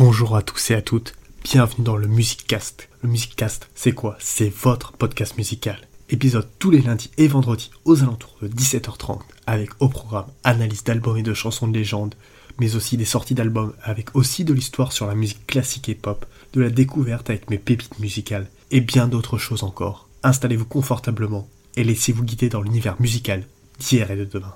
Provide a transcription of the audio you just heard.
Bonjour à tous et à toutes, bienvenue dans le Musiccast. Le Musiccast, c'est quoi? C'est votre podcast musical. Épisode tous les lundis et vendredis aux alentours de 17h30 avec au programme analyse d'albums et de chansons de légende, mais aussi des sorties d'albums avec aussi de l'histoire sur la musique classique et pop, de la découverte avec mes pépites musicales et bien d'autres choses encore. Installez-vous confortablement et laissez-vous guider dans l'univers musical d'hier et de demain.